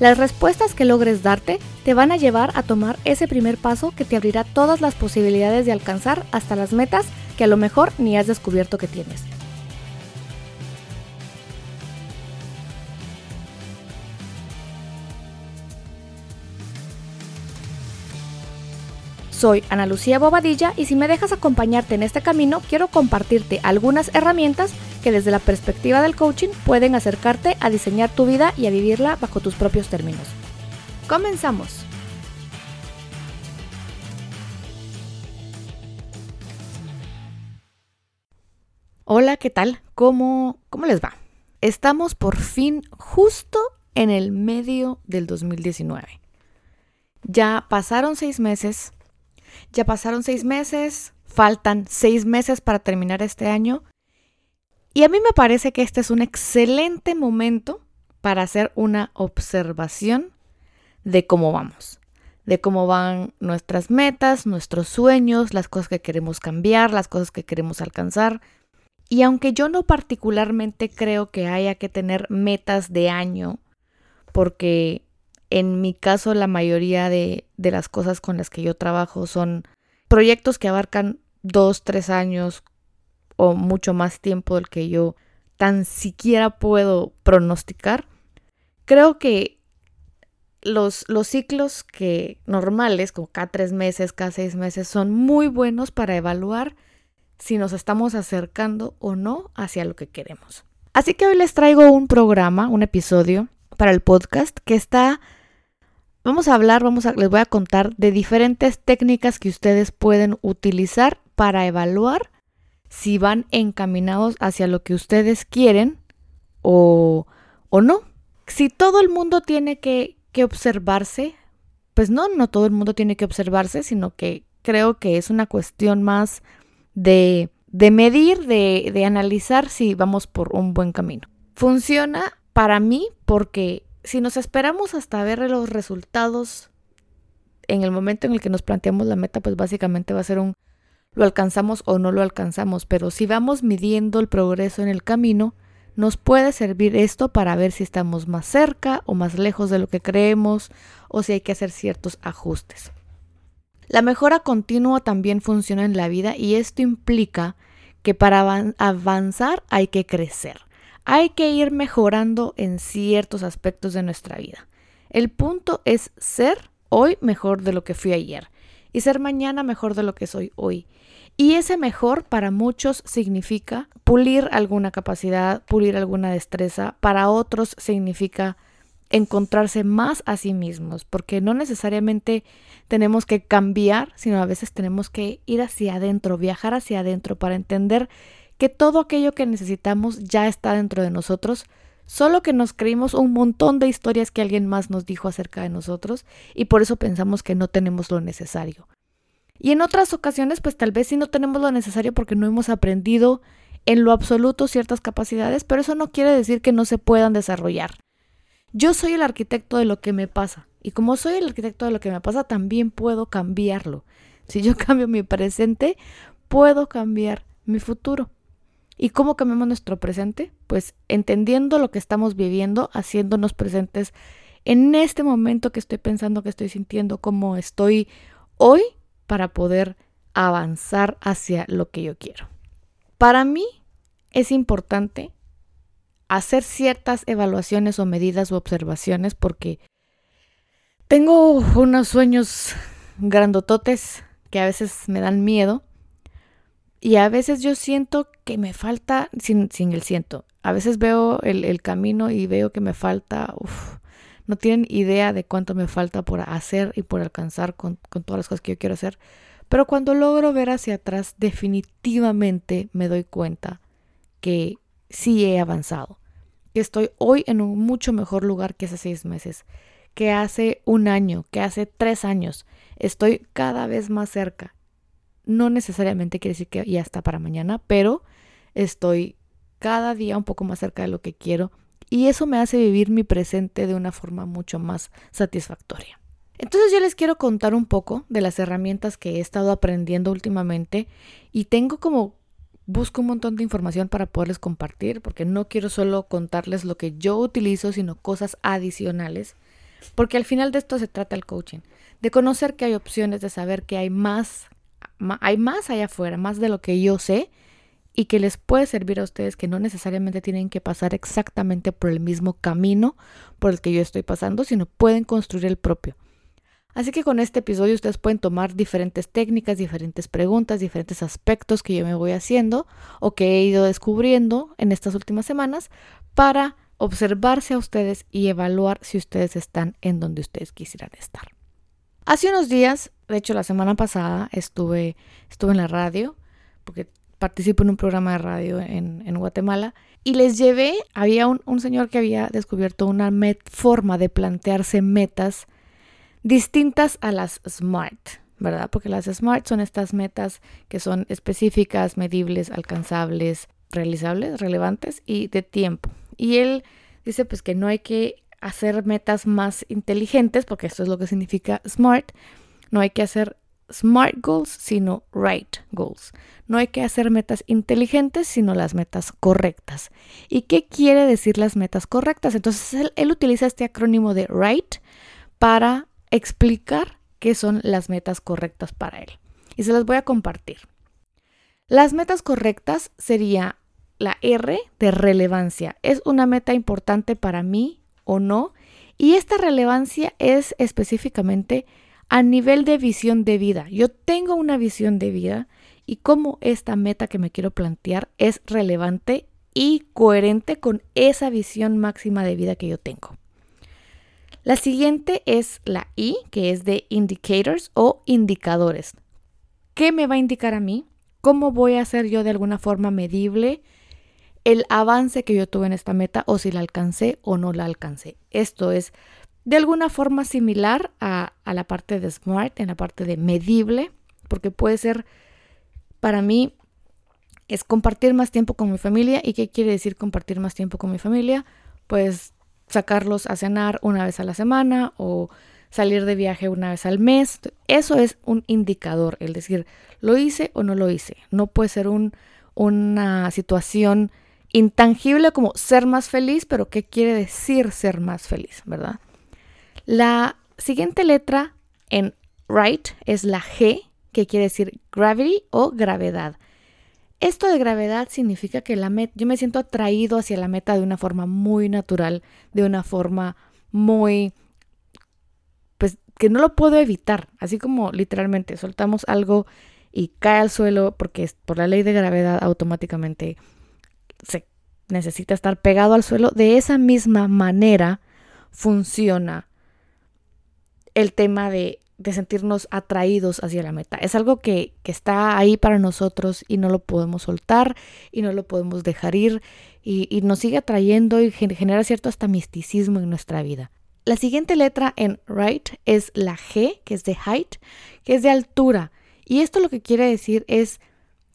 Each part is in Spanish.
Las respuestas que logres darte te van a llevar a tomar ese primer paso que te abrirá todas las posibilidades de alcanzar hasta las metas que a lo mejor ni has descubierto que tienes. Soy Ana Lucía Bobadilla y si me dejas acompañarte en este camino, quiero compartirte algunas herramientas que desde la perspectiva del coaching pueden acercarte a diseñar tu vida y a vivirla bajo tus propios términos. Comenzamos. Hola, ¿qué tal? ¿Cómo, ¿Cómo les va? Estamos por fin justo en el medio del 2019. Ya pasaron seis meses ya pasaron seis meses, faltan seis meses para terminar este año. Y a mí me parece que este es un excelente momento para hacer una observación de cómo vamos, de cómo van nuestras metas, nuestros sueños, las cosas que queremos cambiar, las cosas que queremos alcanzar. Y aunque yo no particularmente creo que haya que tener metas de año, porque en mi caso, la mayoría de, las cosas con las que yo trabajo son proyectos que abarcan dos, tres años o mucho más tiempo del que yo tan siquiera puedo pronosticar. Creo que los, los ciclos que normales, como cada tres meses, cada seis meses, son muy buenos para evaluar si nos estamos acercando o no hacia lo que queremos. Así que hoy les traigo un programa, un episodio para el podcast que está Vamos a hablar, vamos a, les voy a contar de diferentes técnicas que ustedes pueden utilizar para evaluar si van encaminados hacia lo que ustedes quieren o, o no. Si todo el mundo tiene que, que observarse, pues no, no todo el mundo tiene que observarse, sino que creo que es una cuestión más de, de medir, de, de analizar si vamos por un buen camino. Funciona para mí porque si nos esperamos hasta ver los resultados en el momento en el que nos planteamos la meta, pues básicamente va a ser un lo alcanzamos o no lo alcanzamos, pero si vamos midiendo el progreso en el camino, nos puede servir esto para ver si estamos más cerca o más lejos de lo que creemos o si hay que hacer ciertos ajustes. La mejora continua también funciona en la vida y esto implica que para avanzar hay que crecer hay que ir mejorando en ciertos aspectos de nuestra vida. El punto es ser hoy mejor de lo que fui ayer y ser mañana mejor de lo que soy hoy. Y ese mejor para muchos significa pulir alguna capacidad, pulir alguna destreza, para otros significa encontrarse más a sí mismos, porque no necesariamente tenemos que cambiar, sino a veces tenemos que ir hacia adentro, viajar hacia adentro para entender que todo aquello que necesitamos ya está dentro de nosotros, solo que nos creímos un montón de historias que alguien más nos dijo acerca de nosotros y por eso pensamos que no tenemos lo necesario. Y en otras ocasiones, pues tal vez sí no tenemos lo necesario porque no hemos aprendido en lo absoluto ciertas capacidades, pero eso no quiere decir que no se puedan desarrollar. Yo soy el arquitecto de lo que me pasa y como soy el arquitecto de lo que me pasa, también puedo cambiarlo. Si yo cambio mi presente, puedo cambiar mi futuro. ¿Y cómo cambiamos nuestro presente? Pues entendiendo lo que estamos viviendo, haciéndonos presentes en este momento que estoy pensando, que estoy sintiendo, cómo estoy hoy para poder avanzar hacia lo que yo quiero. Para mí es importante hacer ciertas evaluaciones o medidas o observaciones porque tengo unos sueños grandototes que a veces me dan miedo y a veces yo siento que me falta, sin, sin el siento, a veces veo el, camino y veo que me falta, no tienen idea de cuánto me falta por hacer y por alcanzar con, con todas las cosas que yo quiero hacer. Pero cuando logro ver hacia atrás, definitivamente me doy cuenta que sí he avanzado, que estoy hoy en un mucho mejor lugar que hace seis meses, que hace un año, que hace tres años. Estoy cada vez más cerca no necesariamente quiere decir que ya está para mañana, pero estoy cada día un poco más cerca de lo que quiero y eso me hace vivir mi presente de una forma mucho más satisfactoria. Entonces yo les quiero contar un poco de las herramientas que he estado aprendiendo últimamente y tengo como busco un montón de información para poderles compartir porque no quiero solo contarles lo que yo utilizo, sino cosas adicionales, porque al final de esto se trata el coaching, de conocer que hay opciones, de saber que hay más hay más allá afuera, más de lo que yo sé y que les puede servir a ustedes que no necesariamente tienen que pasar exactamente por el mismo camino por el que yo estoy pasando, sino pueden construir el propio. Así que con este episodio ustedes pueden tomar diferentes técnicas, diferentes preguntas, diferentes aspectos que yo me voy haciendo o que he ido descubriendo en estas últimas semanas para observarse a ustedes y evaluar si ustedes están en donde ustedes quisieran estar. Hace unos días, de hecho la semana pasada, estuve, estuve en la radio, porque participo en un programa de radio en, Guatemala, y les llevé, había un, un señor que había descubierto una forma de plantearse metas distintas a las SMART, ¿verdad? Porque las SMART son estas metas que son específicas, medibles, alcanzables, realizables, relevantes y de tiempo. Y él dice pues que no hay que hacer metas más inteligentes, porque esto es lo que significa SMART, no hay que hacer SMART goals, sino right goals. No hay que hacer metas inteligentes, sino las metas correctas. ¿Y qué quiere decir las metas correctas? Entonces él, utiliza este acrónimo de right para explicar qué son las metas correctas para él. Y se las voy a compartir. Las metas correctas sería la R de relevancia. ¿Es una meta importante para mí o no? Y esta relevancia es específicamente a nivel de visión de vida. Yo tengo una visión de vida y cómo esta meta que me quiero plantear es relevante y coherente con esa visión máxima de vida que yo tengo. La siguiente es la I, que es de indicators o indicadores. ¿Qué me va a indicar a mí? ¿Cómo voy a hacer yo de alguna forma medible el avance que yo tuve en esta meta o si la alcancé o no la alcancé? Esto es de alguna forma similar a, la parte de SMART, en la parte de medible, porque puede ser para mí es compartir más tiempo con mi familia. ¿Y qué quiere decir compartir más tiempo con mi familia? Pues sacarlos a cenar una vez a la semana o salir de viaje una vez al mes. Eso es un indicador, el decir, ¿lo hice o no lo hice? No puede ser un, una situación intangible como ser más feliz, pero ¿qué quiere decir ser más feliz, verdad? La siguiente letra en right es la G, que quiere decir gravity o gravedad. Esto de gravedad significa que la yo me siento atraído hacia la meta de una forma muy natural, de una forma muy, pues que no lo puedo evitar, así como literalmente soltamos algo y cae al suelo porque por la ley de gravedad automáticamente se necesita estar pegado al suelo. De esa misma manera funciona el tema de de sentirnos atraídos hacia la meta. Es algo que, está ahí para nosotros y no lo podemos soltar y no lo podemos dejar ir y, nos sigue atrayendo y genera cierto hasta misticismo en nuestra vida. La siguiente letra en right es la G, que es de height, que es de altura. Y esto lo que quiere decir es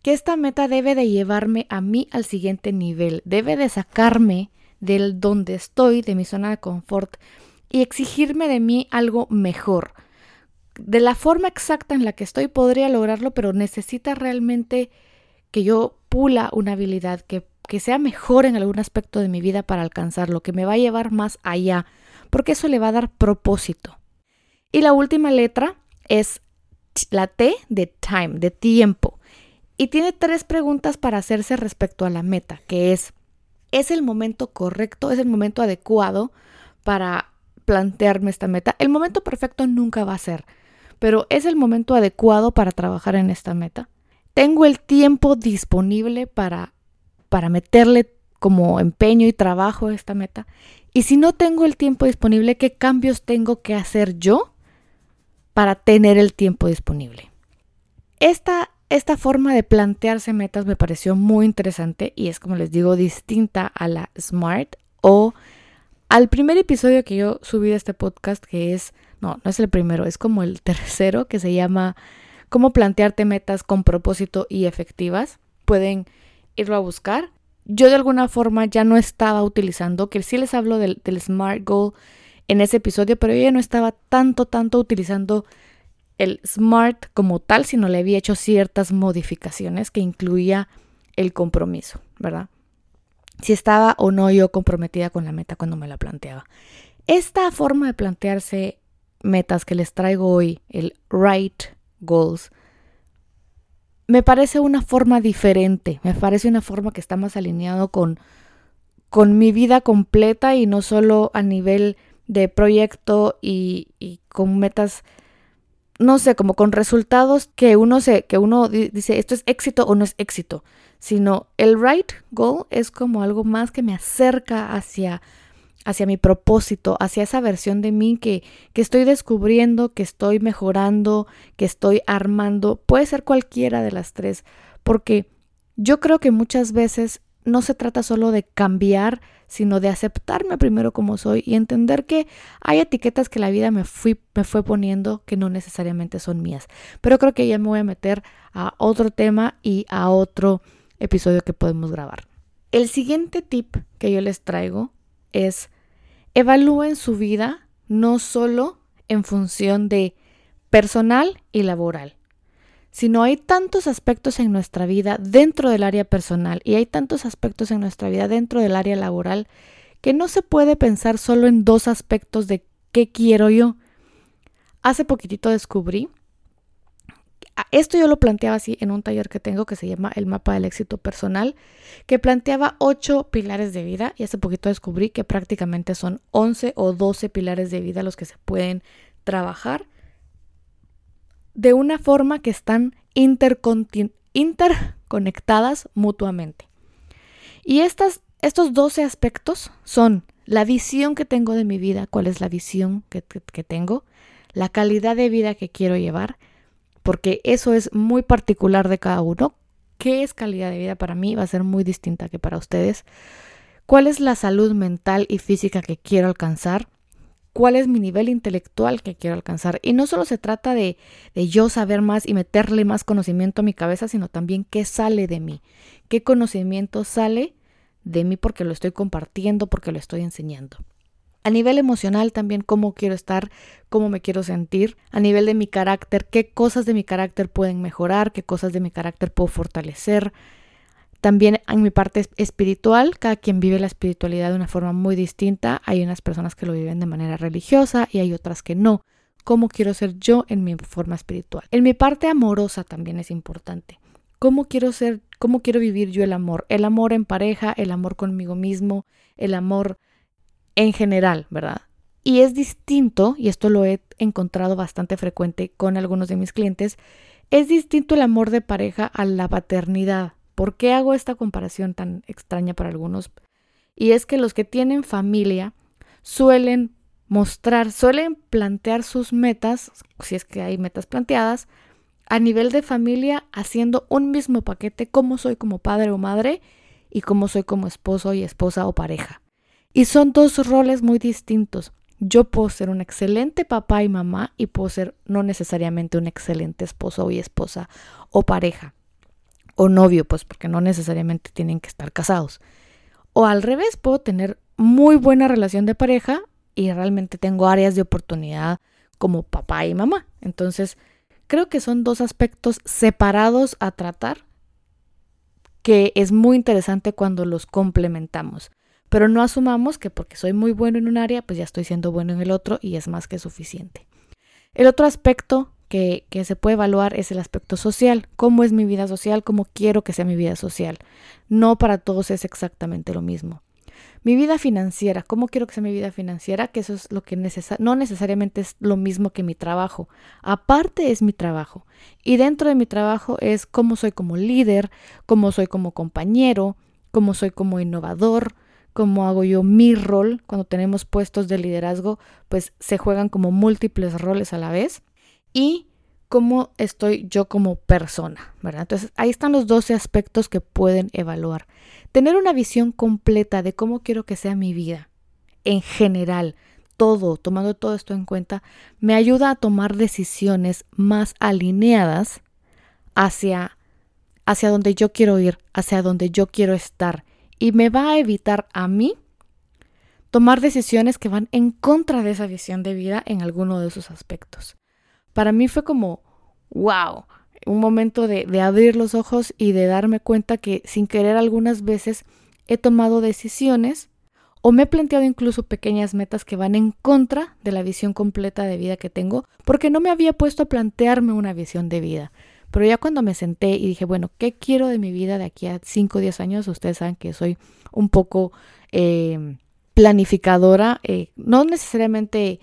que esta meta debe de llevarme a mí al siguiente nivel, debe de sacarme del donde estoy, de mi zona de confort y exigirme de mí algo mejor de la forma exacta en la que estoy podría lograrlo, pero necesita realmente que yo pula una habilidad, que, que sea mejor en algún aspecto de mi vida para alcanzarlo, que me va a llevar más allá, porque eso le va a dar propósito. Y la última letra es la T de time, de tiempo. Y tiene tres preguntas para hacerse respecto a la meta, que es, ¿es el momento correcto, es el momento adecuado para plantearme esta meta? El momento perfecto nunca va a ser pero es el momento adecuado para trabajar en esta meta. Tengo el tiempo disponible para, para meterle como empeño y trabajo a esta meta. Y si no tengo el tiempo disponible, ¿qué cambios tengo que hacer yo para tener el tiempo disponible? Esta, esta forma de plantearse metas me pareció muy interesante y es, como les digo, distinta a la SMART o al primer episodio que yo subí de este podcast, que es no, no es el primero, es como el tercero que se llama cómo plantearte metas con propósito y efectivas. Pueden irlo a buscar. Yo de alguna forma ya no estaba utilizando, que sí les hablo del, SMART Goal en ese episodio, pero yo ya no estaba tanto, tanto utilizando el SMART como tal, sino le había hecho ciertas modificaciones que incluía el compromiso, ¿verdad? Si estaba o no yo comprometida con la meta cuando me la planteaba. Esta forma de plantearse metas que les traigo hoy, el right goals, me parece una forma diferente, me parece una forma que está más alineado con, con mi vida completa y no solo a nivel de proyecto y, y con metas no sé, como con resultados que uno se, que uno dice esto es éxito o no es éxito, sino el right goal es como algo más que me acerca hacia, hacia mi propósito, hacia esa versión de mí que, que estoy descubriendo, que estoy mejorando, que estoy armando. Puede ser cualquiera de las tres, porque yo creo que muchas veces no se trata solo de cambiar, sino de aceptarme primero como soy y entender que hay etiquetas que la vida me, fui, me fue poniendo que no necesariamente son mías. Pero creo que ya me voy a meter a otro tema y a otro episodio que podemos grabar. El siguiente tip que yo les traigo es evalúen su vida no solo en función de personal y laboral, sino hay tantos aspectos en nuestra vida dentro del área personal y hay tantos aspectos en nuestra vida dentro del área laboral que no se puede pensar solo en dos aspectos de qué quiero yo. Hace poquitito descubrí, esto yo lo planteaba así en un taller que tengo que se llama El mapa del éxito personal, que planteaba ocho pilares de vida y hace poquito descubrí que prácticamente son 11 o 12 pilares de vida los que se pueden trabajar de una forma que están interconectadas mutuamente. Y estas, estos 12 aspectos son la visión que tengo de mi vida, cuál es la visión que, que tengo, la calidad de vida que quiero llevar, porque eso es muy particular de cada uno. ¿Qué es calidad de vida para mí? Va a ser muy distinta que para ustedes. ¿Cuál es la salud mental y física que quiero alcanzar? cuál es mi nivel intelectual que quiero alcanzar. Y no solo se trata de, de, yo saber más y meterle más conocimiento a mi cabeza, sino también qué sale de mí, qué conocimiento sale de mí porque lo estoy compartiendo, porque lo estoy enseñando. A nivel emocional también cómo quiero estar, cómo me quiero sentir. A nivel de mi carácter, qué cosas de mi carácter pueden mejorar, qué cosas de mi carácter puedo fortalecer también en mi parte espiritual, cada quien vive la espiritualidad de una forma muy distinta. Hay unas personas que lo viven de manera religiosa y hay otras que no. ¿Cómo quiero ser yo en mi forma espiritual? En mi parte amorosa también es importante. ¿Cómo quiero ser, cómo quiero vivir yo el amor? El amor en pareja, el amor conmigo mismo, el amor en general, ¿verdad? Y es distinto, y esto lo he encontrado bastante frecuente con algunos de mis clientes, es distinto el amor de pareja a la paternidad. ¿Por qué hago esta comparación tan extraña para algunos? Y es que los que tienen familia suelen mostrar, suelen plantear sus metas, si es que hay metas planteadas, a nivel de familia haciendo un mismo paquete, como soy como padre o madre y cómo soy como esposo y esposa o pareja. Y son dos roles muy distintos. Yo puedo ser un excelente papá y mamá y puedo ser no necesariamente un excelente esposo y esposa o pareja o novio, pues porque no necesariamente tienen que estar casados. O al revés, puedo tener muy buena relación de pareja y realmente tengo áreas de oportunidad como papá y mamá. Entonces, creo que son dos aspectos separados a tratar que es muy interesante cuando los complementamos. Pero no asumamos que porque soy muy bueno en un área, pues ya estoy siendo bueno en el otro y es más que suficiente. El otro aspecto que, se puede evaluar es el aspecto social. ¿Cómo es mi vida social? ¿Cómo quiero que sea mi vida social? No para todos es exactamente lo mismo. Mi vida financiera, ¿cómo quiero que sea mi vida financiera? Que eso es lo que no necesariamente es lo mismo que mi trabajo. Aparte es mi trabajo. Y dentro de mi trabajo es cómo soy como líder, cómo soy como compañero, cómo soy como innovador, cómo hago yo mi rol. Cuando tenemos puestos de liderazgo, pues se juegan como múltiples roles a la vez y cómo estoy yo como persona, ¿verdad? Entonces ahí están los 12 aspectos que pueden evaluar. Tener una visión completa de cómo quiero que sea mi vida en general, todo, tomando todo esto en cuenta, me ayuda a tomar decisiones más alineadas hacia hacia donde yo quiero ir, hacia donde yo quiero estar y me va a evitar a mí tomar decisiones que van en contra de esa visión de vida en alguno de esos aspectos. Para mí fue como, wow, un momento de, de abrir los ojos y de darme cuenta que sin querer algunas veces he tomado decisiones o me he planteado incluso pequeñas metas que van en contra de la visión completa de vida que tengo porque no me había puesto a plantearme una visión de vida. Pero ya cuando me senté y dije, bueno, ¿qué quiero de mi vida de aquí a 5 o 10 años? Ustedes saben que soy un poco eh, planificadora, eh, no necesariamente,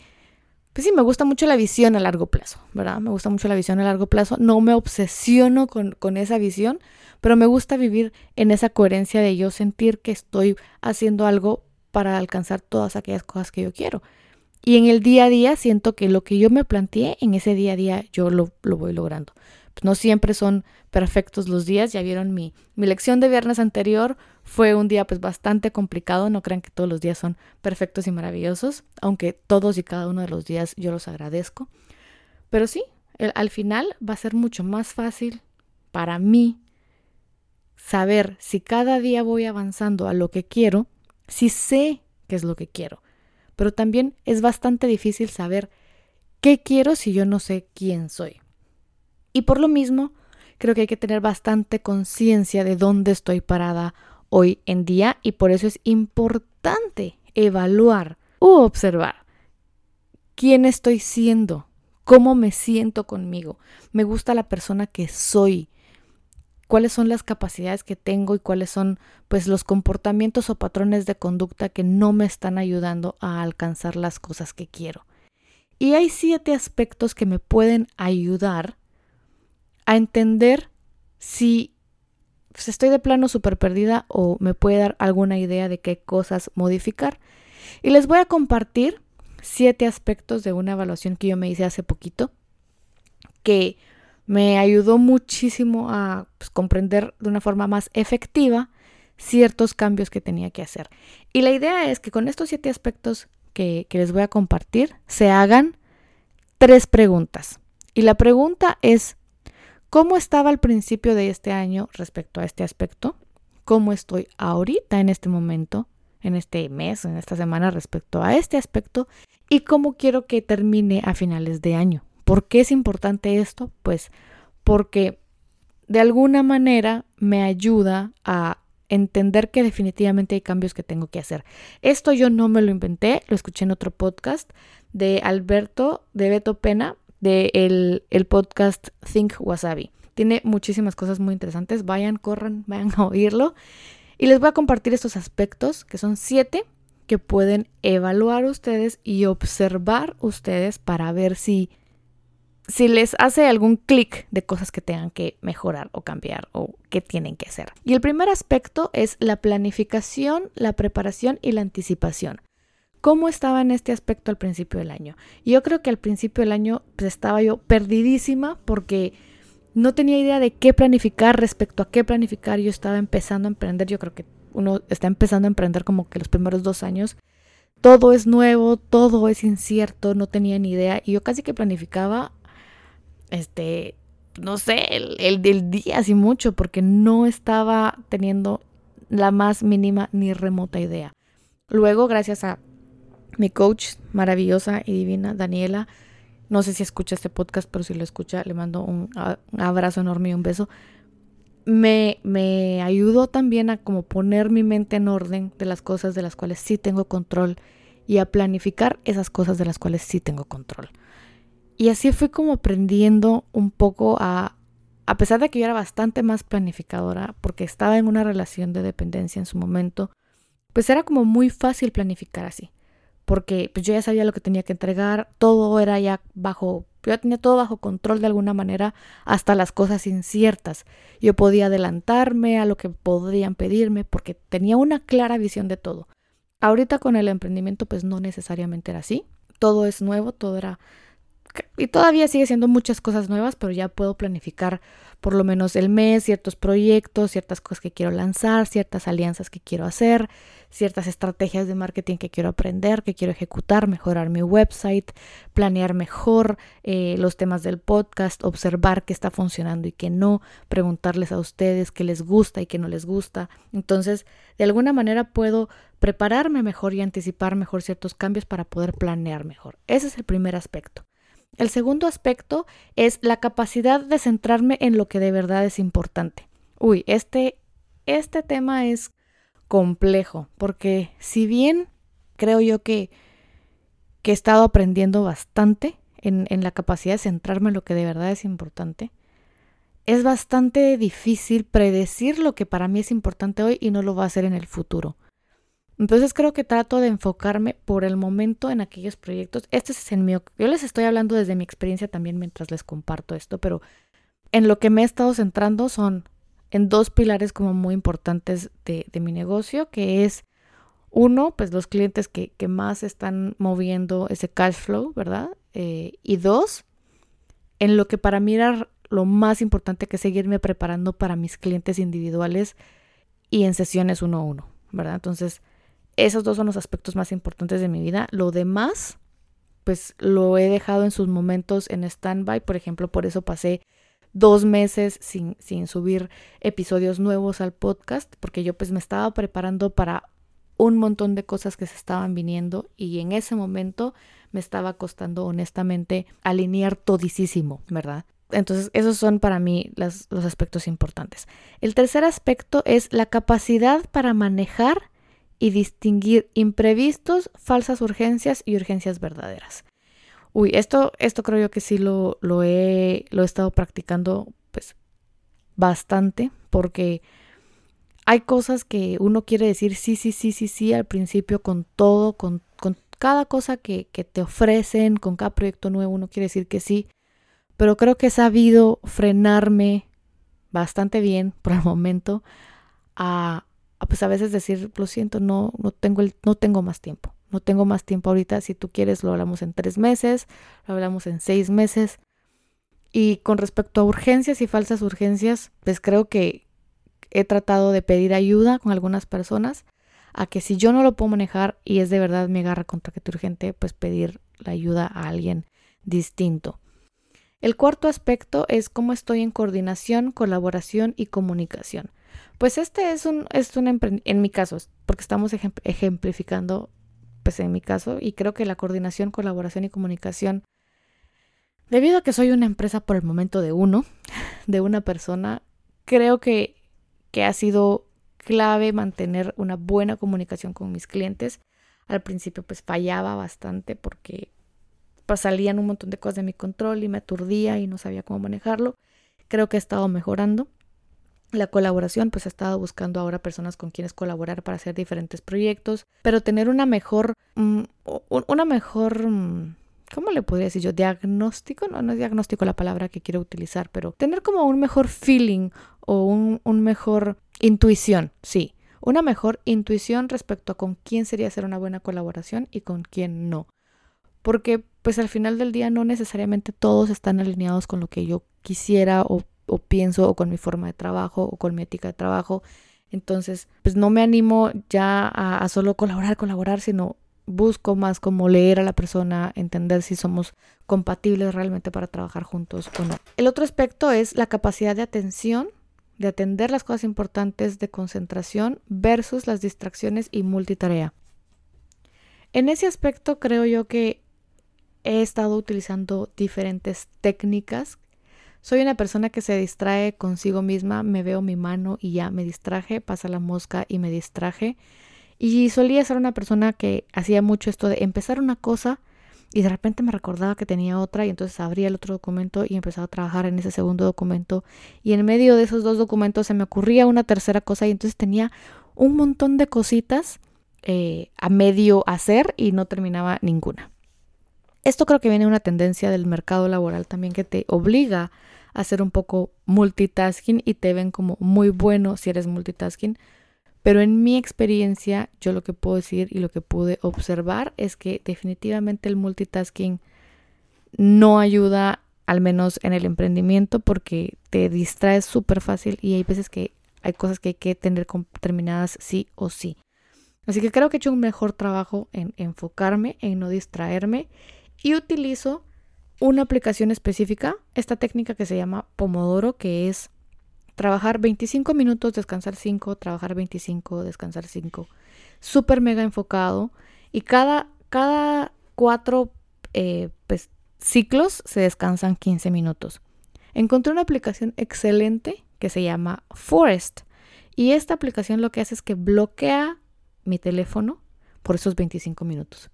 pues sí, me gusta mucho la visión a largo plazo, ¿verdad? Me gusta mucho la visión a largo plazo, no me obsesiono con, con esa visión, pero me gusta vivir en esa coherencia de yo sentir que estoy haciendo algo para alcanzar todas aquellas cosas que yo quiero. Y en el día a día siento que lo que yo me planteé en ese día a día yo lo, lo voy logrando. Pues no siempre son perfectos los días. Ya vieron mi, mi lección de viernes anterior. Fue un día pues bastante complicado. No crean que todos los días son perfectos y maravillosos. Aunque todos y cada uno de los días yo los agradezco. Pero sí, al final va a ser mucho más fácil para mí saber si cada día voy avanzando a lo que quiero, si sé qué es lo que quiero. Pero también es bastante difícil saber qué quiero si yo no sé quién soy. Y por lo mismo, creo que hay que tener bastante conciencia de dónde estoy parada hoy en día y por eso es importante evaluar u observar quién estoy siendo, cómo me siento conmigo, me gusta la persona que soy, cuáles son las capacidades que tengo y cuáles son pues los comportamientos o patrones de conducta que no me están ayudando a alcanzar las cosas que quiero. Y hay siete aspectos que me pueden ayudar a entender si pues, estoy de plano súper perdida o me puede dar alguna idea de qué cosas modificar. Y les voy a compartir siete aspectos de una evaluación que yo me hice hace poquito que me ayudó muchísimo a pues, comprender de una forma más efectiva ciertos cambios que tenía que hacer. Y la idea es que con estos siete aspectos que, que les voy a compartir se hagan tres preguntas. Y la pregunta es, ¿Cómo estaba al principio de este año respecto a este aspecto? ¿Cómo estoy ahorita en este momento, en este mes, en esta semana respecto a este aspecto? ¿Y cómo quiero que termine a finales de año? ¿Por qué es importante esto? Pues porque de alguna manera me ayuda a entender que definitivamente hay cambios que tengo que hacer. Esto yo no me lo inventé, lo escuché en otro podcast de Alberto de Beto Pena, del de el podcast Think Wasabi. Tiene muchísimas cosas muy interesantes. Vayan, corran, vayan a oírlo. Y les voy a compartir estos aspectos, que son siete, que pueden evaluar ustedes y observar ustedes para ver si, si les hace algún clic de cosas que tengan que mejorar o cambiar o que tienen que hacer. Y el primer aspecto es la planificación, la preparación y la anticipación cómo estaba en este aspecto al principio del año. Yo creo que al principio del año pues, estaba yo perdidísima porque no tenía idea de qué planificar respecto a qué planificar. Yo estaba empezando a emprender, yo creo que uno está empezando a emprender como que los primeros dos años. Todo es nuevo, todo es incierto, no tenía ni idea. Y yo casi que planificaba, este, no sé, el, el del día así mucho, porque no estaba teniendo la más mínima ni remota idea. Luego, gracias a mi coach maravillosa y divina, Daniela. No sé si escucha este podcast, pero si lo escucha, le mando un, abrazo enorme y un beso. Me, me ayudó también a como poner mi mente en orden de las cosas de las cuales sí tengo control y a planificar esas cosas de las cuales sí tengo control. Y así fui como aprendiendo un poco a, a pesar de que yo era bastante más planificadora, porque estaba en una relación de dependencia en su momento, pues era como muy fácil planificar así porque pues, yo ya sabía lo que tenía que entregar, todo era ya bajo, yo tenía todo bajo control de alguna manera, hasta las cosas inciertas. Yo podía adelantarme a lo que podrían pedirme porque tenía una clara visión de todo. Ahorita con el emprendimiento pues no necesariamente era así, todo es nuevo, todo era y todavía sigue siendo muchas cosas nuevas, pero ya puedo planificar por lo menos el mes, ciertos proyectos, ciertas cosas que quiero lanzar, ciertas alianzas que quiero hacer, ciertas estrategias de marketing que quiero aprender, que quiero ejecutar, mejorar mi website, planear mejor eh, los temas del podcast, observar qué está funcionando y qué no, preguntarles a ustedes qué les gusta y qué no les gusta. Entonces, de alguna manera puedo prepararme mejor y anticipar mejor ciertos cambios para poder planear mejor. Ese es el primer aspecto. El segundo aspecto es la capacidad de centrarme en lo que de verdad es importante. Uy, este, este tema es complejo, porque si bien creo yo que, que he estado aprendiendo bastante en, en la capacidad de centrarme en lo que de verdad es importante, es bastante difícil predecir lo que para mí es importante hoy y no lo va a hacer en el futuro. Entonces creo que trato de enfocarme por el momento en aquellos proyectos. Este es en mi... Yo les estoy hablando desde mi experiencia también mientras les comparto esto, pero en lo que me he estado centrando son en dos pilares como muy importantes de, mi negocio, que es uno, pues los clientes que, más están moviendo ese cash flow, ¿verdad? Eh, y dos, en lo que para mí era lo más importante que seguirme preparando para mis clientes individuales y en sesiones uno a uno, ¿verdad? Entonces, esos dos son los aspectos más importantes de mi vida. Lo demás, pues lo he dejado en sus momentos en stand-by. Por ejemplo, por eso pasé dos meses sin, sin subir episodios nuevos al podcast, porque yo pues me estaba preparando para un montón de cosas que se estaban viniendo y en ese momento me estaba costando honestamente alinear todisísimo, ¿verdad? Entonces, esos son para mí los aspectos importantes. El tercer aspecto es la capacidad para manejar y distinguir imprevistos, falsas urgencias y urgencias verdaderas. Uy, esto, esto creo yo que sí lo, lo, he, lo he estado practicando pues bastante porque hay cosas que uno quiere decir sí, sí, sí, sí, sí al principio con todo, con, con cada cosa que, que te ofrecen, con cada proyecto nuevo, uno quiere decir que sí, pero creo que he sabido frenarme bastante bien por el momento a, pues a veces decir, lo siento, no, no, tengo el, no tengo más tiempo. No tengo más tiempo ahorita. Si tú quieres, lo hablamos en tres meses, lo hablamos en seis meses. Y con respecto a urgencias y falsas urgencias, pues creo que he tratado de pedir ayuda con algunas personas a que si yo no lo puedo manejar y es de verdad mi garra contra que te urgente, pues pedir la ayuda a alguien distinto. El cuarto aspecto es cómo estoy en coordinación, colaboración y comunicación. Pues este es un, es un en mi caso, porque estamos ejemplificando, pues en mi caso, y creo que la coordinación, colaboración y comunicación, debido a que soy una empresa por el momento de uno, de una persona, creo que, que ha sido clave mantener una buena comunicación con mis clientes. Al principio pues fallaba bastante porque pues, salían un montón de cosas de mi control y me aturdía y no sabía cómo manejarlo. Creo que he estado mejorando. La colaboración, pues he estado buscando ahora personas con quienes colaborar para hacer diferentes proyectos, pero tener una mejor, mm, una mejor, mm, ¿cómo le podría decir yo? Diagnóstico, no, no es diagnóstico la palabra que quiero utilizar, pero tener como un mejor feeling o un, un mejor intuición, sí, una mejor intuición respecto a con quién sería hacer una buena colaboración y con quién no. Porque pues al final del día no necesariamente todos están alineados con lo que yo quisiera o o pienso o con mi forma de trabajo o con mi ética de trabajo. Entonces, pues no me animo ya a, solo colaborar, colaborar, sino busco más como leer a la persona, entender si somos compatibles realmente para trabajar juntos o no. El otro aspecto es la capacidad de atención, de atender las cosas importantes de concentración versus las distracciones y multitarea. En ese aspecto creo yo que he estado utilizando diferentes técnicas soy una persona que se distrae consigo misma, me veo mi mano y ya me distraje, pasa la mosca y me distraje. Y solía ser una persona que hacía mucho esto de empezar una cosa y de repente me recordaba que tenía otra y entonces abría el otro documento y empezaba a trabajar en ese segundo documento y en medio de esos dos documentos se me ocurría una tercera cosa y entonces tenía un montón de cositas eh, a medio hacer y no terminaba ninguna. Esto creo que viene una tendencia del mercado laboral también que te obliga a hacer un poco multitasking y te ven como muy bueno si eres multitasking. Pero en mi experiencia, yo lo que puedo decir y lo que pude observar es que definitivamente el multitasking no ayuda al menos en el emprendimiento porque te distraes súper fácil y hay veces que hay cosas que hay que tener terminadas sí o sí. Así que creo que he hecho un mejor trabajo en enfocarme, en no distraerme y utilizo una aplicación específica, esta técnica que se llama Pomodoro, que es trabajar 25 minutos, descansar 5, trabajar 25, descansar 5. Súper mega enfocado y cada, cada cuatro eh, pues, ciclos se descansan 15 minutos. Encontré una aplicación excelente que se llama Forest y esta aplicación lo que hace es que bloquea mi teléfono por esos 25 minutos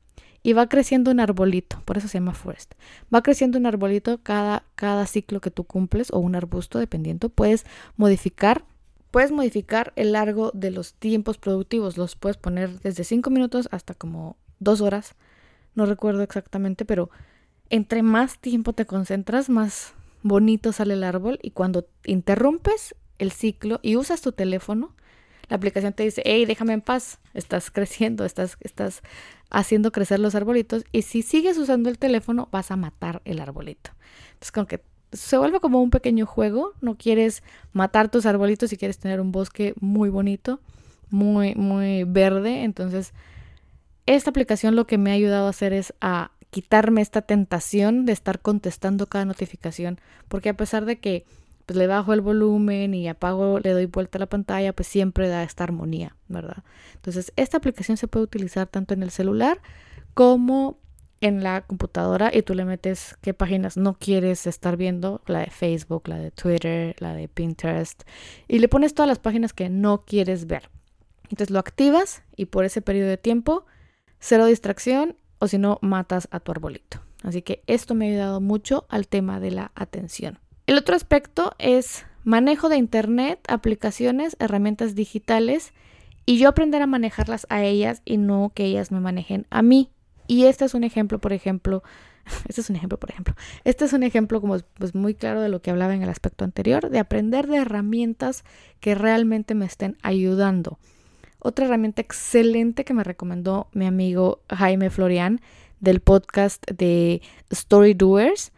y va creciendo un arbolito, por eso se llama forest. Va creciendo un arbolito cada, cada ciclo que tú cumples o un arbusto, dependiendo. Puedes modificar, puedes modificar el largo de los tiempos productivos. Los puedes poner desde 5 minutos hasta como 2 horas. No recuerdo exactamente, pero entre más tiempo te concentras, más bonito sale el árbol y cuando interrumpes el ciclo y usas tu teléfono, la aplicación te dice, hey, déjame en paz, estás creciendo, estás, estás haciendo crecer los arbolitos y si sigues usando el teléfono vas a matar el arbolito. Entonces como que se vuelve como un pequeño juego, no quieres matar tus arbolitos y quieres tener un bosque muy bonito, muy, muy verde, entonces esta aplicación lo que me ha ayudado a hacer es a quitarme esta tentación de estar contestando cada notificación, porque a pesar de que pues le bajo el volumen y apago, le doy vuelta a la pantalla, pues siempre da esta armonía, ¿verdad? Entonces, esta aplicación se puede utilizar tanto en el celular como en la computadora y tú le metes qué páginas no quieres estar viendo, la de Facebook, la de Twitter, la de Pinterest, y le pones todas las páginas que no quieres ver. Entonces lo activas y por ese periodo de tiempo, cero distracción o si no, matas a tu arbolito. Así que esto me ha ayudado mucho al tema de la atención. El otro aspecto es manejo de Internet, aplicaciones, herramientas digitales y yo aprender a manejarlas a ellas y no que ellas me manejen a mí. Y este es un ejemplo, por ejemplo, este es un ejemplo, por ejemplo, este es un ejemplo como pues muy claro de lo que hablaba en el aspecto anterior, de aprender de herramientas que realmente me estén ayudando. Otra herramienta excelente que me recomendó mi amigo Jaime Florian del podcast de Story Doers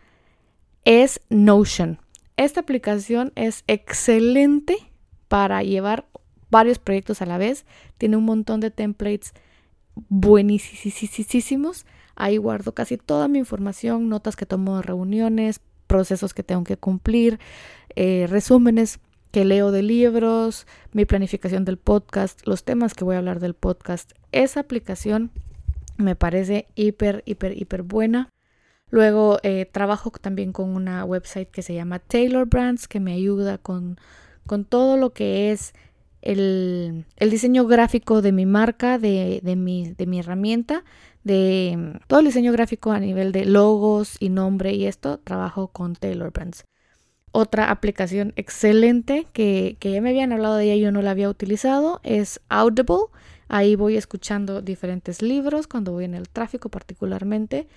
es Notion. Esta aplicación es excelente para llevar varios proyectos a la vez. Tiene un montón de templates buenísimos. Ahí guardo casi toda mi información, notas que tomo de reuniones, procesos que tengo que cumplir, eh, resúmenes que leo de libros, mi planificación del podcast, los temas que voy a hablar del podcast. Esa aplicación me parece hiper, hiper, hiper buena. Luego eh, trabajo también con una website que se llama Taylor Brands que me ayuda con, con todo lo que es el, el, diseño gráfico de mi marca, de, de, mi, de mi herramienta, de todo el diseño gráfico a nivel de logos y nombre y esto, trabajo con Taylor Brands. Otra aplicación excelente que, que ya me habían hablado de ella y yo no la había utilizado es Audible. Ahí voy escuchando diferentes libros cuando voy en el tráfico particularmente.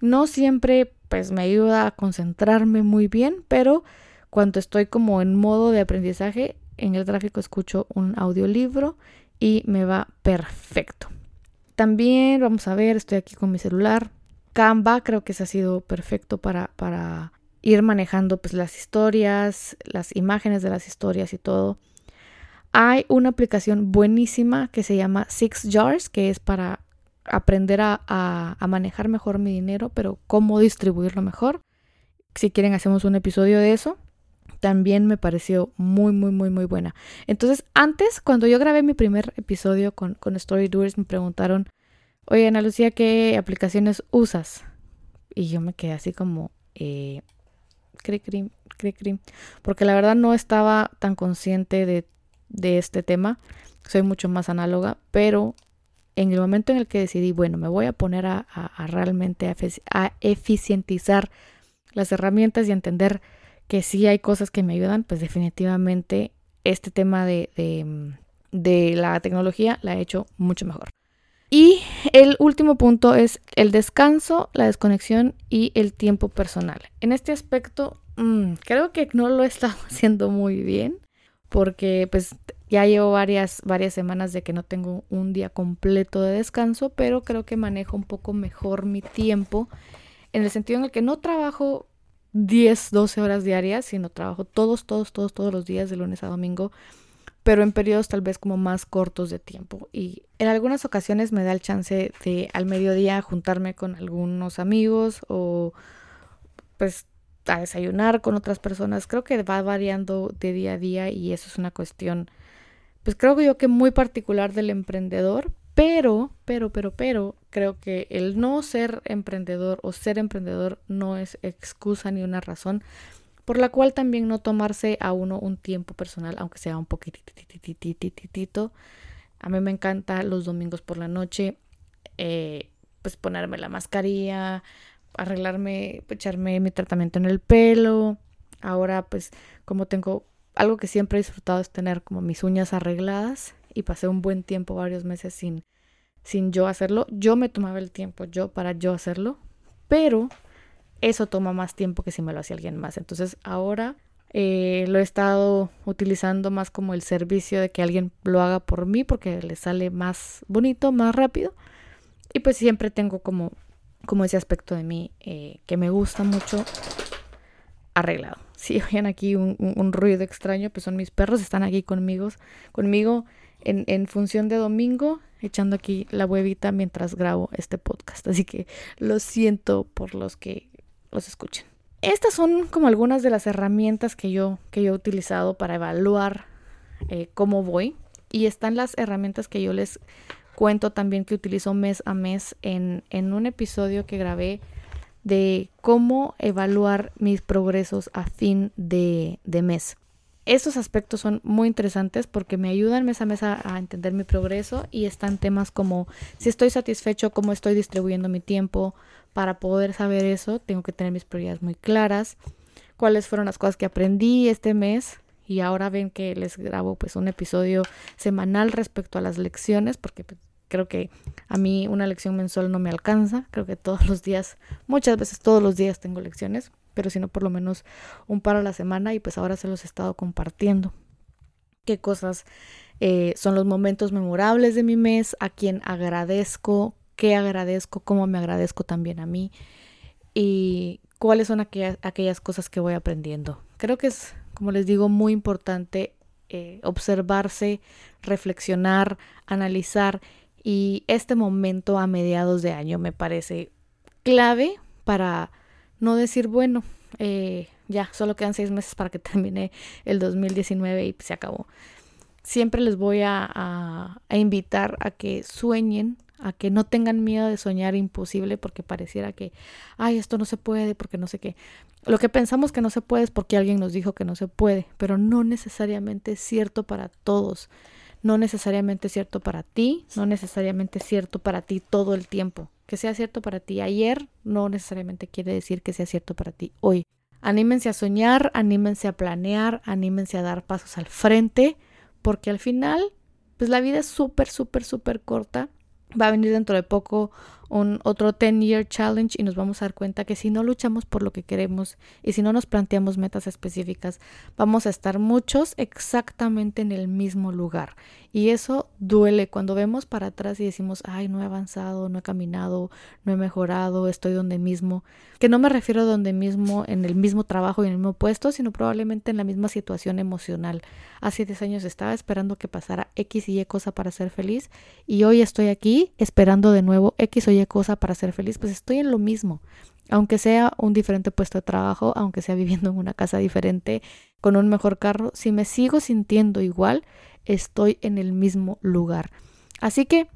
No siempre pues me ayuda a concentrarme muy bien, pero cuando estoy como en modo de aprendizaje en el tráfico escucho un audiolibro y me va perfecto. También vamos a ver, estoy aquí con mi celular. Canva creo que se ha sido perfecto para, para ir manejando pues las historias, las imágenes de las historias y todo. Hay una aplicación buenísima que se llama Six Jars, que es para aprender a, manejar mejor mi dinero, pero cómo distribuirlo mejor. Si quieren, hacemos un episodio de eso. También me pareció muy, muy, muy, muy buena. Entonces, antes, cuando yo grabé mi primer episodio con, con Story Doers, me preguntaron, oye, Ana Lucía, ¿qué aplicaciones usas? Y yo me quedé así como, eh, cri, cri, cri, porque la verdad no estaba tan consciente de, de este tema. Soy mucho más análoga, pero en el momento en el que decidí, bueno, me voy a poner a, realmente a, eficientizar las herramientas y entender que sí hay cosas que me ayudan, pues definitivamente este tema de, de la tecnología la he hecho mucho mejor. Y el último punto es el descanso, la desconexión y el tiempo personal. En este aspecto, mm, creo que no lo he estado haciendo muy bien porque pues ya llevo varias, varias semanas de que no tengo un día completo de descanso, pero creo que manejo un poco mejor mi tiempo en el sentido en el que no trabajo 10, 12 horas diarias, sino trabajo todos, todos, todos, todos los días de lunes a domingo, pero en periodos tal vez como más cortos de tiempo. Y en algunas ocasiones me da el chance de al mediodía juntarme con algunos amigos o pues a desayunar con otras personas. Creo que va variando de día a día y eso es una cuestión, pues creo yo que muy particular del emprendedor, pero, pero, pero, pero, creo que el no ser emprendedor o ser emprendedor no es excusa ni una razón por la cual también no tomarse a uno un tiempo personal, aunque sea un poquitito. A mí me encanta los domingos por la noche, eh, pues ponerme la mascarilla, arreglarme, echarme mi tratamiento en el pelo. Ahora, pues, como tengo algo que siempre he disfrutado es tener como mis uñas arregladas y pasé un buen tiempo, varios meses sin, sin yo hacerlo. Yo me tomaba el tiempo yo para yo hacerlo, pero eso toma más tiempo que si me lo hacía alguien más. Entonces ahora eh, lo he estado utilizando más como el servicio de que alguien lo haga por mí porque le sale más bonito, más rápido. Y pues siempre tengo como, como ese aspecto de mí eh, que me gusta mucho arreglado. Si oyen aquí un, un, ruido extraño, pues son mis perros, están aquí conmigo, conmigo en, en función de domingo, echando aquí la huevita mientras grabo este podcast. Así que lo siento por los que los escuchen. Estas son como algunas de las herramientas que yo, que yo he utilizado para evaluar eh, cómo voy. Y están las herramientas que yo les cuento también que utilizo mes a mes en, en un episodio que grabé de cómo evaluar mis progresos a fin de, de mes. Estos aspectos son muy interesantes porque me ayudan mes a mes a, entender mi progreso y están temas como si estoy satisfecho, cómo estoy distribuyendo mi tiempo. Para poder saber eso, tengo que tener mis prioridades muy claras. Cuáles fueron las cosas que aprendí este mes. Y ahora ven que les grabo pues un episodio semanal respecto a las lecciones porque pues, creo que a mí una lección mensual no me alcanza. Creo que todos los días, muchas veces todos los días tengo lecciones pero sino por lo menos un par a la semana y pues ahora se los he estado compartiendo. Qué cosas eh, son los momentos memorables de mi mes, a quien agradezco, qué agradezco, cómo me agradezco también a mí y cuáles son aquellas, aquellas cosas que voy aprendiendo. Creo que es, como les digo, muy importante eh, observarse, reflexionar, analizar y este momento a mediados de año me parece clave para no decir, bueno, eh, ya, solo quedan seis meses para que termine el 2019 y se acabó. Siempre les voy a, a, invitar a que sueñen, a que no tengan miedo de soñar imposible porque pareciera que, ay, esto no se puede porque no sé qué. Lo que pensamos que no se puede es porque alguien nos dijo que no se puede, pero no necesariamente es cierto para todos. No necesariamente es cierto para ti, no necesariamente es cierto para ti todo el tiempo que sea cierto para ti ayer no necesariamente quiere decir que sea cierto para ti hoy. Anímense a soñar, anímense a planear, anímense a dar pasos al frente, porque al final, pues la vida es súper, súper, súper corta va a venir dentro de poco un otro 10 year challenge y nos vamos a dar cuenta que si no luchamos por lo que queremos y si no nos planteamos metas específicas, vamos a estar muchos exactamente en el mismo lugar. Y eso duele cuando vemos para atrás y decimos, ay, no he avanzado, no he caminado, no he mejorado, estoy donde mismo. Que no me refiero a donde mismo, en el mismo trabajo y en el mismo puesto, sino probablemente en la misma situación emocional. Hace 10 años estaba esperando que pasara X y Y cosa para ser feliz y hoy estoy aquí esperando de nuevo X o Y cosa para ser feliz, pues estoy en lo mismo. Aunque sea un diferente puesto de trabajo, aunque sea viviendo en una casa diferente, con un mejor carro, si me sigo sintiendo igual, estoy en el mismo lugar. Así que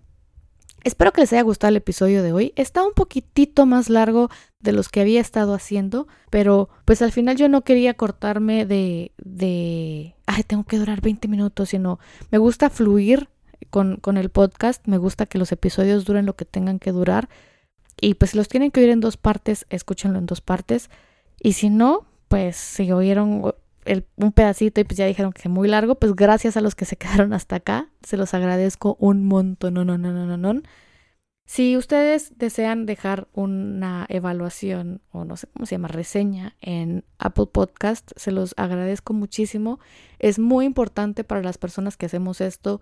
espero que les haya gustado el episodio de hoy. Está un poquitito más largo de los que había estado haciendo, pero pues al final yo no quería cortarme de, de, ay, tengo que durar 20 minutos, sino me gusta fluir con, con el podcast. Me gusta que los episodios duren lo que tengan que durar. Y pues si los tienen que oír en dos partes, escúchenlo en dos partes. Y si no, pues si oyeron un pedacito y pues ya dijeron que muy largo, pues gracias a los que se quedaron hasta acá. Se los agradezco un montón. No, no, no, no, no. Si ustedes desean dejar una evaluación o no sé cómo se llama, reseña en Apple Podcast, se los agradezco muchísimo. Es muy importante para las personas que hacemos esto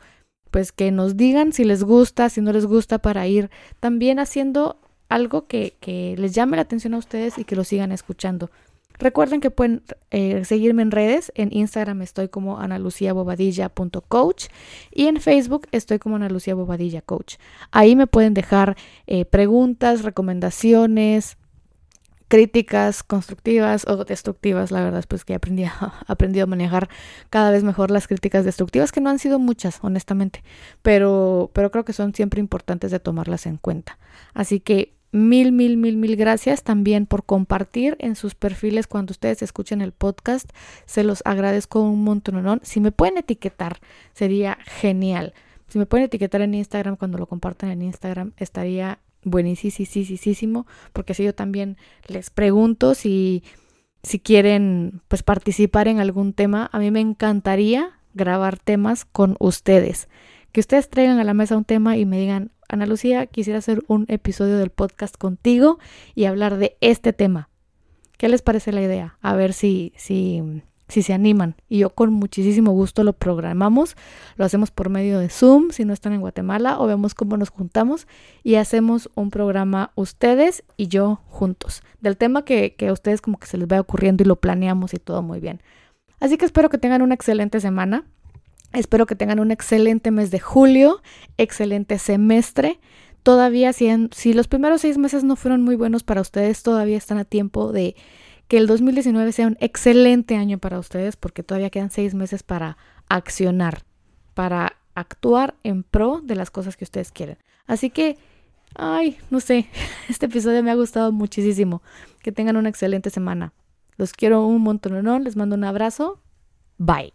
pues que nos digan si les gusta, si no les gusta, para ir también haciendo algo que, que les llame la atención a ustedes y que lo sigan escuchando. Recuerden que pueden eh, seguirme en redes. En Instagram estoy como analuciabobadilla.coach y en Facebook estoy como Ana Bobadilla Coach. Ahí me pueden dejar eh, preguntas, recomendaciones, críticas constructivas o destructivas. La verdad es pues que he aprendido, aprendido a manejar cada vez mejor las críticas destructivas, que no han sido muchas, honestamente, pero, pero creo que son siempre importantes de tomarlas en cuenta. Así que Mil, mil, mil, mil gracias también por compartir en sus perfiles cuando ustedes escuchen el podcast. Se los agradezco un montón. Si me pueden etiquetar, sería genial. Si me pueden etiquetar en Instagram cuando lo compartan en Instagram, estaría buenísimo, porque así yo también les pregunto si, si quieren pues participar en algún tema. A mí me encantaría grabar temas con ustedes. Que ustedes traigan a la mesa un tema y me digan, Ana Lucía, quisiera hacer un episodio del podcast contigo y hablar de este tema. ¿Qué les parece la idea? A ver si, si, si se animan. Y yo con muchísimo gusto lo programamos. Lo hacemos por medio de Zoom, si no están en Guatemala, o vemos cómo nos juntamos y hacemos un programa ustedes y yo juntos. Del tema que, que a ustedes como que se les vaya ocurriendo y lo planeamos y todo muy bien. Así que espero que tengan una excelente semana. Espero que tengan un excelente mes de julio, excelente semestre. Todavía, si, si los primeros seis meses no fueron muy buenos para ustedes, todavía están a tiempo de que el 2019 sea un excelente año para ustedes, porque todavía quedan seis meses para accionar, para actuar en pro de las cosas que ustedes quieren. Así que, ay, no sé, este episodio me ha gustado muchísimo. Que tengan una excelente semana. Los quiero un montón. Les mando un abrazo. Bye.